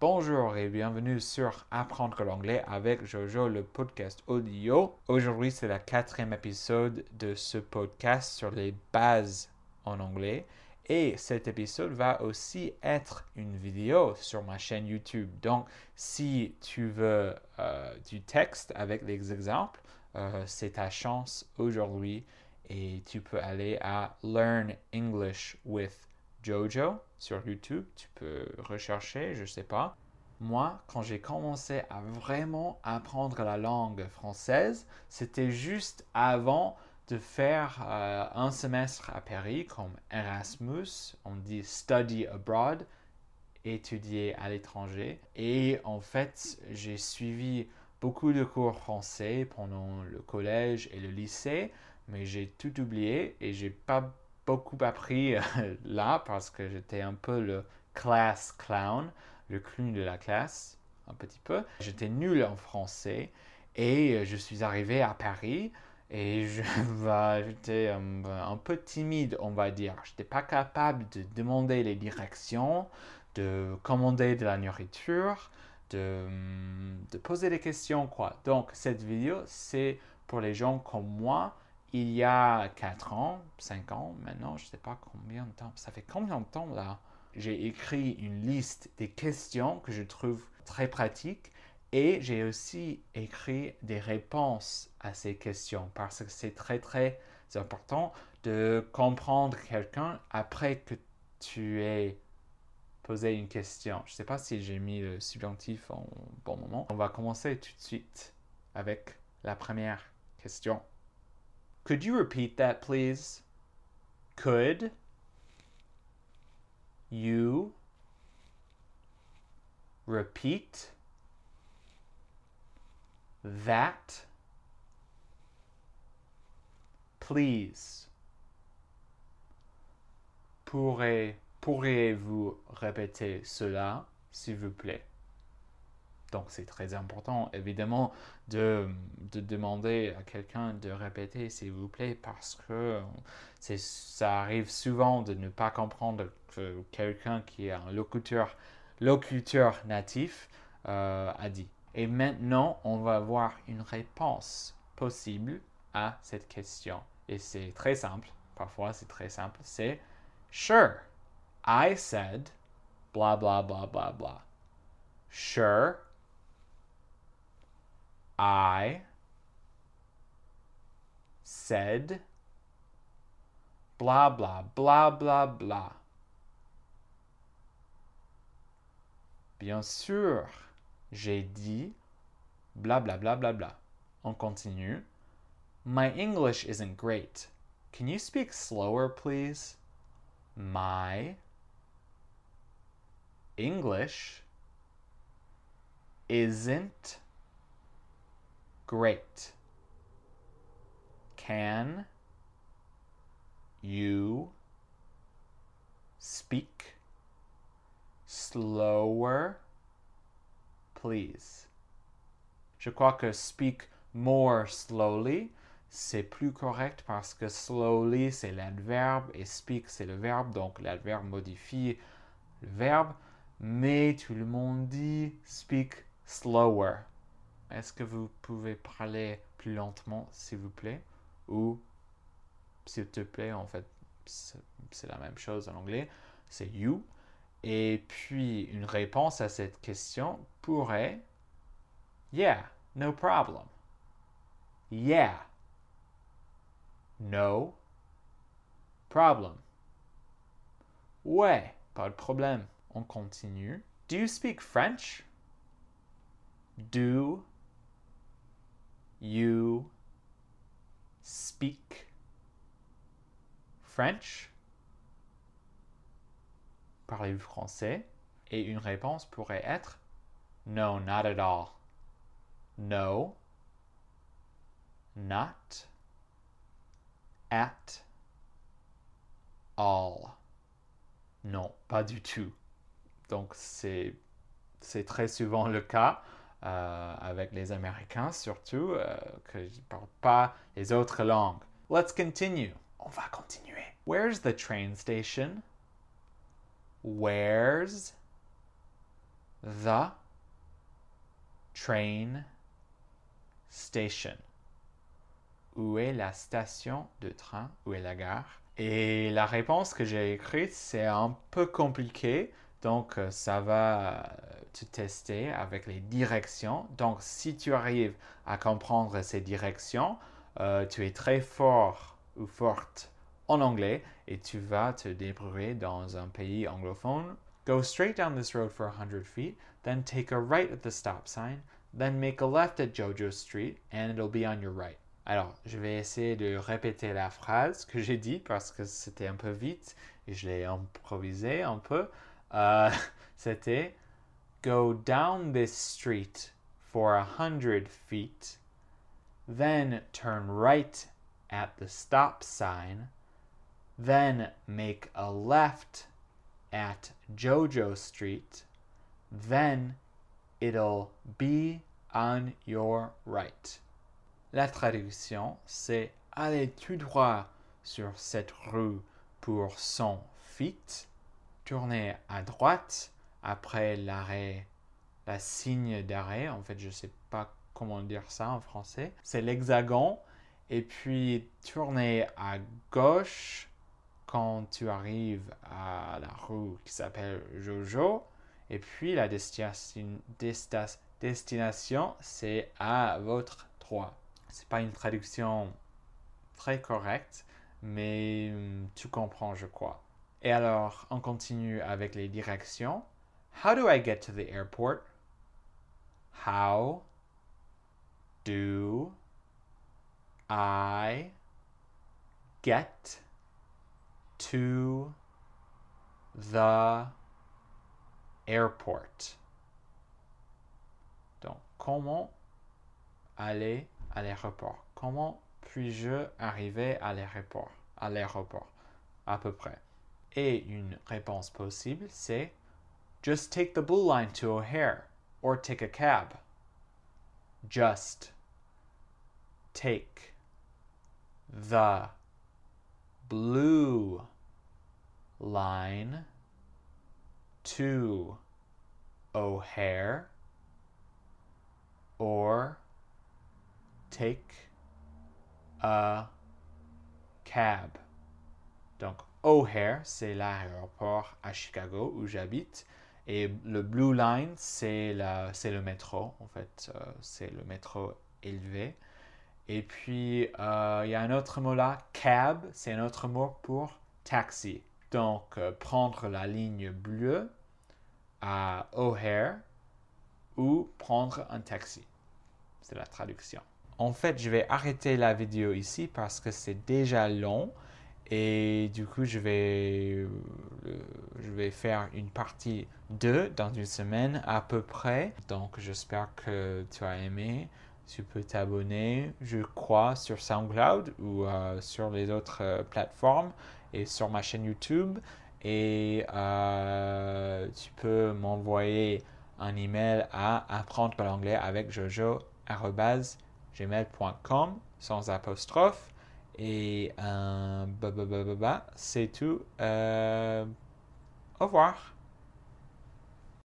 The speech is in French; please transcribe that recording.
Bonjour et bienvenue sur Apprendre l'anglais avec Jojo, le podcast audio. Aujourd'hui, c'est le quatrième épisode de ce podcast sur les bases en anglais. Et cet épisode va aussi être une vidéo sur ma chaîne YouTube. Donc, si tu veux euh, du texte avec des exemples, euh, c'est ta chance aujourd'hui et tu peux aller à Learn English with Jojo sur YouTube. Tu peux rechercher, je sais pas. Moi, quand j'ai commencé à vraiment apprendre la langue française, c'était juste avant de faire euh, un semestre à Paris comme Erasmus, on dit study abroad, étudier à l'étranger. Et en fait, j'ai suivi beaucoup de cours français pendant le collège et le lycée, mais j'ai tout oublié et j'ai pas beaucoup appris euh, là parce que j'étais un peu le class clown, le clown de la classe, un petit peu. J'étais nul en français et euh, je suis arrivé à Paris et j'étais un, un, peu timide, on va dire. Je n'étais pas capable de demander les directions, de commander de la nourriture, de, de poser des questions, quoi. Donc, cette vidéo, c'est pour les gens comme moi il y a 4 ans, 5 ans maintenant, je ne sais pas combien de temps, ça fait combien de temps là? J'ai écrit une liste des questions que je trouve très pratiques et j'ai aussi écrit des réponses à ces questions parce que c'est très très important de comprendre quelqu'un après que tu aies posé une question. Je ne sais pas si j'ai mis le subjonctif en bon moment. On va commencer tout de suite avec la première question. Could you repeat that, please? Could you repeat that, please? Pourrez, pourriez-vous répéter cela, s'il vous plaît? Donc c'est très important évidemment de, de demander à quelqu'un de répéter s'il vous plaît parce que ça arrive souvent de ne pas comprendre que quelqu'un qui est un locuteur, locuteur natif euh, a dit. Et maintenant on va voir une réponse possible à cette question. Et c'est très simple, parfois c'est très simple, c'est Sure, I said blah blah blah blah blah. Sure, I said blah blah blah blah blah. Bien sûr, j'ai dit blah blah blah blah blah. On continue. My English isn't great. Can you speak slower, please? My English isn't Great. Can you speak slower, please? Je crois que speak more slowly, c'est plus correct parce que slowly c'est l'adverbe et speak c'est le verbe, donc l'adverbe modifie le verbe, mais tout le monde dit speak slower. Est-ce que vous pouvez parler plus lentement, s'il vous plaît? Ou, s'il te plaît, en fait, c'est la même chose en anglais, c'est you. Et puis, une réponse à cette question pourrait Yeah, no problem. Yeah, no problem. Ouais, pas de problème. On continue. Do you speak French? Do you speak French? Parlez-vous français? Et une réponse pourrait être No, not at all. No, not at all. Non, pas du tout. Donc c'est très souvent le cas. Euh, avec les Américains surtout, euh, que je ne parle pas les autres langues. Let's continue. On va continuer. Where's the train station? Where's the train station? Où est la station de train? Où est la gare? Et la réponse que j'ai écrite, c'est un peu compliqué. Donc, euh, ça va te tester avec les directions. Donc, si tu arrives à comprendre ces directions, euh, tu es très fort ou forte en anglais et tu vas te débrouiller dans un pays anglophone. Go straight down this road for 100 feet, then take a right at the stop sign, then make a left at Jojo Street, and it'll be on your right. Alors, je vais essayer de répéter la phrase que j'ai dit parce que c'était un peu vite et je l'ai improvisé un peu. Euh, c'était Go down this street for a hundred feet, then turn right at the stop sign, then make a left at Jojo Street, then it'll be on your right. La traduction, c'est aller tout droit sur cette rue pour 100 feet, tourner à droite après l'arrêt, la signe d'arrêt, en fait je ne sais pas comment dire ça en français, c'est l'hexagon, et puis tourner à gauche quand tu arrives à la rue qui s'appelle Jojo, et puis la destination, destination c'est à votre droit. C'est pas une traduction très correcte, mais hum, tu comprends, je crois. Et alors, on continue avec les directions. How do I get to the airport? How do I get to the airport? Donc, comment aller à l'aéroport? Comment puis-je arriver à l'aéroport? À l'aéroport, à peu près. Et une réponse possible, c'est Just take the blue line to O'Hare or take a cab. Just take the blue line to O'Hare or take a cab. Donc, O'Hare, c'est l'aéroport à Chicago où j'habite. Et le Blue Line, c'est le métro, en fait, euh, c'est le métro élevé. Et puis, euh, il y a un autre mot là, cab, c'est un autre mot pour taxi. Donc, euh, prendre la ligne bleue à O'Hare ou prendre un taxi. C'est la traduction. En fait, je vais arrêter la vidéo ici parce que c'est déjà long. Et du coup, je vais, euh, je vais faire une partie 2 dans une semaine à peu près. Donc, j'espère que tu as aimé. Tu peux t'abonner, je crois, sur SoundCloud ou euh, sur les autres euh, plateformes et sur ma chaîne YouTube. Et tu peux m'envoyer un email à apprendre l'anglais avec jojo.gmail.com sans apostrophe. Et euh, bah, bah, bah, c'est tout. Euh, au revoir.